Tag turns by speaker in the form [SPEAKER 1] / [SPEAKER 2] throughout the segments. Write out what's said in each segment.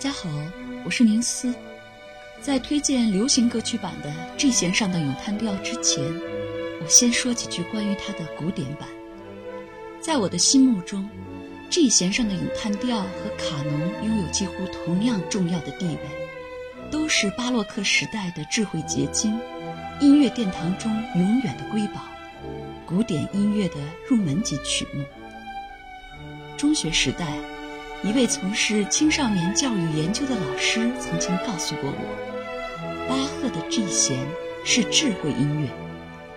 [SPEAKER 1] 大家好，我是宁思。在推荐流行歌曲版的 G 弦上的咏叹调之前，我先说几句关于它的古典版。在我的心目中，G 弦上的咏叹调和卡农拥有几乎同样重要的地位，都是巴洛克时代的智慧结晶，音乐殿堂中永远的瑰宝，古典音乐的入门级曲目。中学时代。一位从事青少年教育研究的老师曾经告诉过我，巴赫的 G 弦是智慧音乐，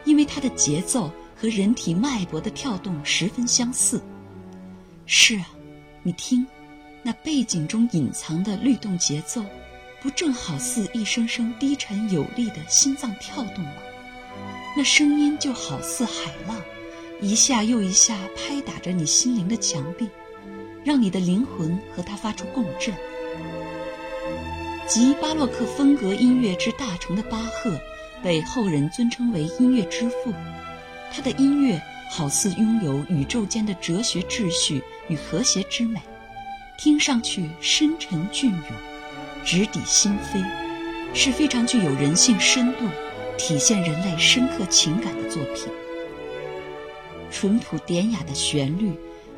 [SPEAKER 1] 因为它的节奏和人体脉搏的跳动十分相似。是啊，你听，那背景中隐藏的律动节奏，不正好似一声声低沉有力的心脏跳动吗？那声音就好似海浪，一下又一下拍打着你心灵的墙壁。让你的灵魂和它发出共振。集巴洛克风格音乐之大成的巴赫，被后人尊称为音乐之父。他的音乐好似拥有宇宙间的哲学秩序与和谐之美，听上去深沉隽永，直抵心扉，是非常具有人性深度、体现人类深刻情感的作品。淳朴典雅的旋律。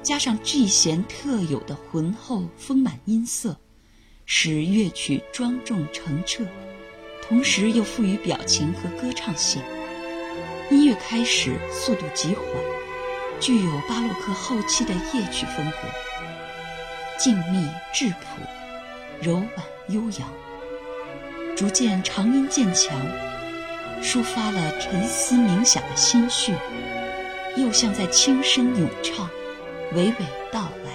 [SPEAKER 1] 加上 G 弦特有的浑厚丰满音色，使乐曲庄重澄澈，同时又富于表情和歌唱性。音乐开始速度极缓，具有巴洛克后期的夜曲风格，静谧质朴，柔婉悠扬，逐渐长音渐强，抒发了沉思冥想的心绪，又像在轻声咏唱。娓娓道来。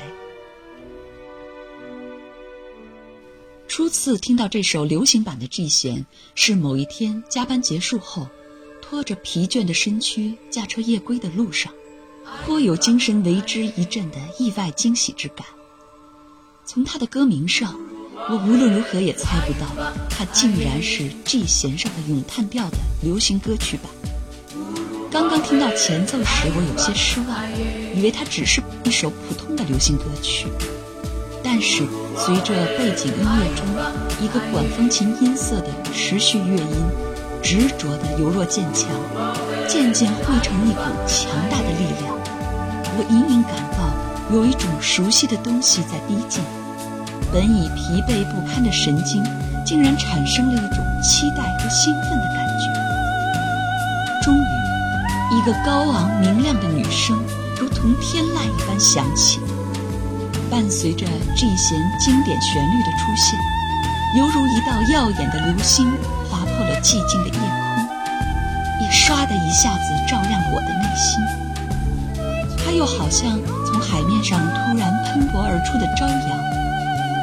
[SPEAKER 1] 初次听到这首流行版的 G 弦，是某一天加班结束后，拖着疲倦的身躯驾车夜归的路上，颇有精神为之一振的意外惊喜之感。从它的歌名上，我无论如何也猜不到，它竟然是 G 弦上的咏叹调的流行歌曲版。刚刚听到前奏时，我有些失望，以为它只是一首普通的流行歌曲。但是随着背景音乐中一个管风琴音色的持续乐音，执着的由弱渐强，渐渐汇成一股强大的力量，我隐隐感到有一种熟悉的东西在逼近。本已疲惫不堪的神经，竟然产生了一种期待和兴奋的感觉。一个高昂明亮的女声，如同天籁一般响起，伴随着 G 弦经典旋律的出现，犹如一道耀眼的流星划破了寂静的夜空，也唰的一下子照亮了我的内心。它又好像从海面上突然喷薄而出的朝阳，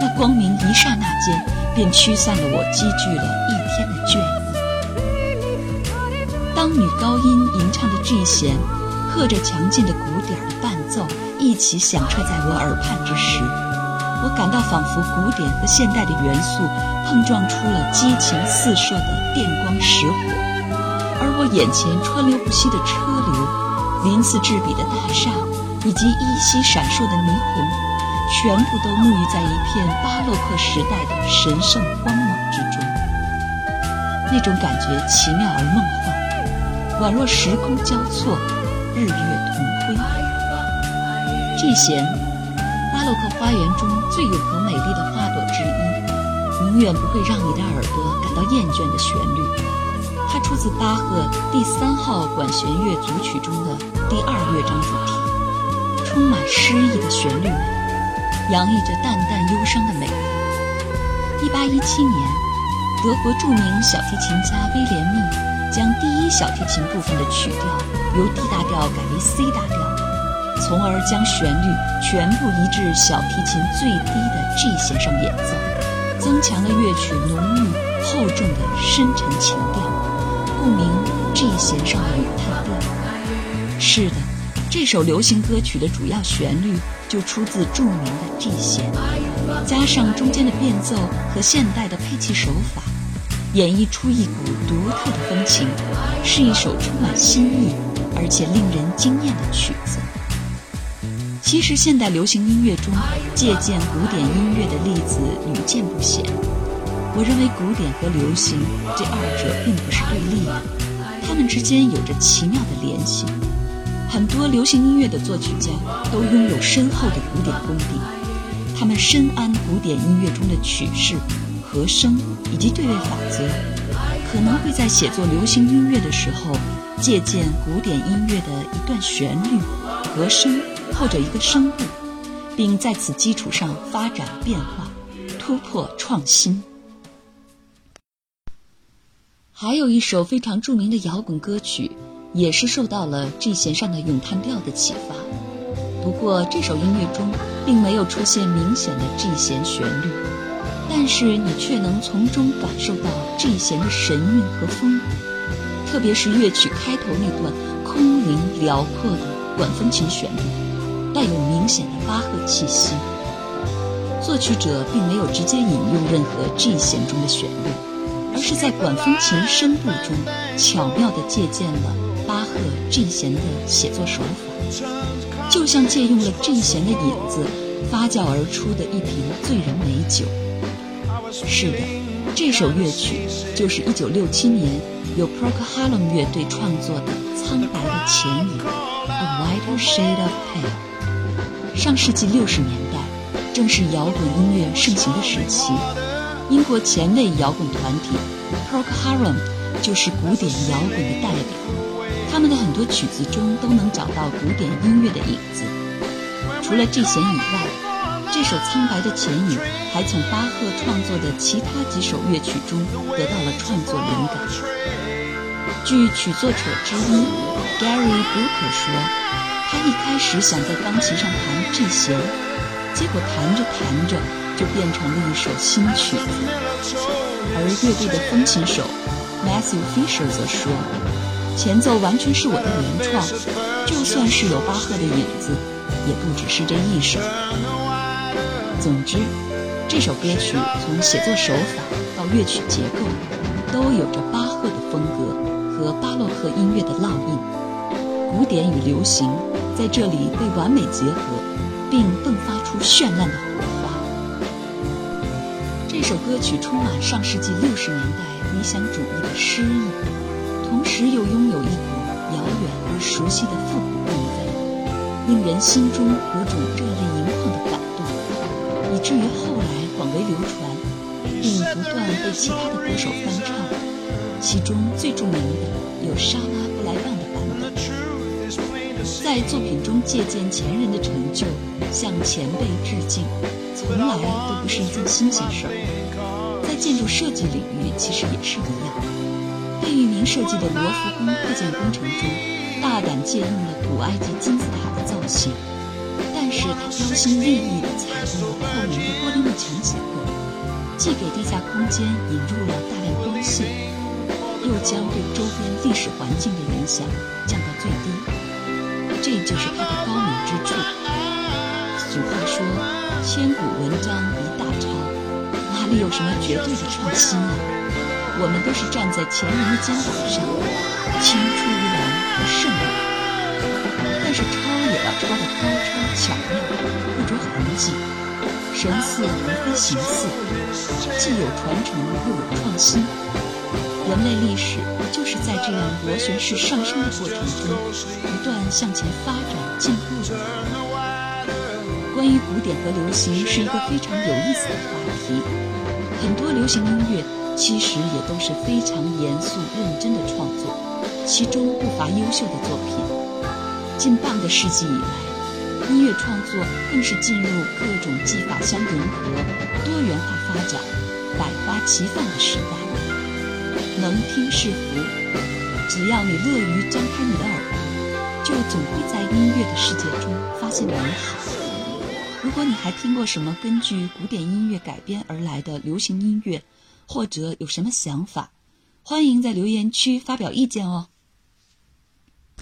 [SPEAKER 1] 那光明一刹那间便驱散了我积聚了一天的倦当女高音吟唱的巨弦，和着强劲的鼓点的伴奏一起响彻在我耳畔之时，我感到仿佛古典和现代的元素碰撞出了激情四射的电光石火，而我眼前川流不息的车流、鳞次栉比的大厦以及依稀闪烁的霓虹，全部都沐浴在一片巴洛克时代的神圣光芒之中。那种感觉奇妙而梦幻。宛若时空交错，日月同辉。这弦，巴洛克花园中最永恒美丽的花朵之一，永远不会让你的耳朵感到厌倦的旋律。它出自巴赫第三号管弦乐组曲中的第二乐章主题，充满诗意的旋律美，洋溢着淡淡忧伤的美。一八一七年，德国著名小提琴家威廉密。将第一小提琴部分的曲调由 D 大调改为 C 大调，从而将旋律全部移至小提琴最低的 G 弦上演奏，增强了乐曲浓郁厚重的深沉情调，故名 G 弦上的咏叹调。是的，这首流行歌曲的主要旋律就出自著名的 G 弦，加上中间的变奏和现代的配器手法。演绎出一股独特的风情，是一首充满新意而且令人惊艳的曲子。其实，现代流行音乐中借鉴古典音乐的例子屡见不鲜。我认为古典和流行这二者并不是对立的，它们之间有着奇妙的联系。很多流行音乐的作曲家都拥有深厚的古典功底，他们深谙古典音乐中的曲式、和声以及对位法则，可能会在写作流行音乐的时候借鉴古典音乐的一段旋律、和声或者一个声部，并在此基础上发展变化、突破创新。还有一首非常著名的摇滚歌曲。也是受到了 G 弦上的咏叹调的启发，不过这首音乐中并没有出现明显的 G 弦旋律，但是你却能从中感受到 G 弦的神韵和风骨，特别是乐曲开头那段空灵辽阔的管风琴旋律，带有明显的巴赫气息。作曲者并没有直接引用任何 G 弦中的旋律，而是在管风琴声部中巧妙地借鉴了。巴赫 G 弦的写作手法，就像借用了 G 弦的影子发酵而出的一瓶醉人美酒。是的，这首乐曲就是1967年由 Proc Harum 乐队创作的《苍白的前影》（A Whiter Shade of Pale）。上世纪60年代，正是摇滚音乐盛行的时期，英国前卫摇滚团体 Proc Harum 就是古典摇滚的代表。他们的很多曲子中都能找到古典音乐的影子。除了这弦以外，这首《苍白的前影》还从巴赫创作的其他几首乐曲中得到了创作灵感。据曲作者之一 Gary Booker 说，他一开始想在钢琴上弹 G 弦，结果弹着弹着就变成了一首新曲。而乐队的风琴手 Matthew Fisher 则说。前奏完全是我的原创，就算是有巴赫的影子，也不只是这一首。总之，这首歌曲从写作手法到乐曲结构，都有着巴赫的风格和巴洛克音乐的烙印。古典与流行在这里被完美结合，并迸发出绚烂的火花。这首歌曲充满上世纪六十年代理想主义的诗意。同时又拥有一股遥远而熟悉的复古韵味，令人心中有种热泪，以至于后来广为流传，并不断被其他的歌手翻唱。其中最著名的有莎拉布莱曼的版本。在作品中借鉴前人的成就，向前辈致敬，从来都不是一件新鲜事儿。在建筑设计领域，其实也是一样。贝聿铭设计的罗浮宫扩建工程中，大胆借用了古埃及金字塔的造型，但是他标新立异地采用了透明的玻璃幕墙结构，既给地下空间引入了大量光线，又将对周边历史环境的影响降到最低。这就是他的高明之处。俗话说：“千古文章一大抄”，哪里有什么绝对的创新呢？我们都是站在前人的肩膀上，青出抄也要抄得高超巧妙，不着痕迹，神似而非形似，既有传承又有创新。人类历史就是在这样螺旋式上升的过程中，不断向前发展进步的。关于古典和流行是一个非常有意思的话题，很多流行音乐。其实也都是非常严肃认真的创作，其中不乏优秀的作品。近半个世纪以来，音乐创作更是进入各种技法相融合、多元化发展、百花齐放的时代。能听是福，只要你乐于张开你的耳朵，就总会在音乐的世界中发现美好。如果你还听过什么根据古典音乐改编而来的流行音乐，或者有什么想法，欢迎在留言区发表意见哦。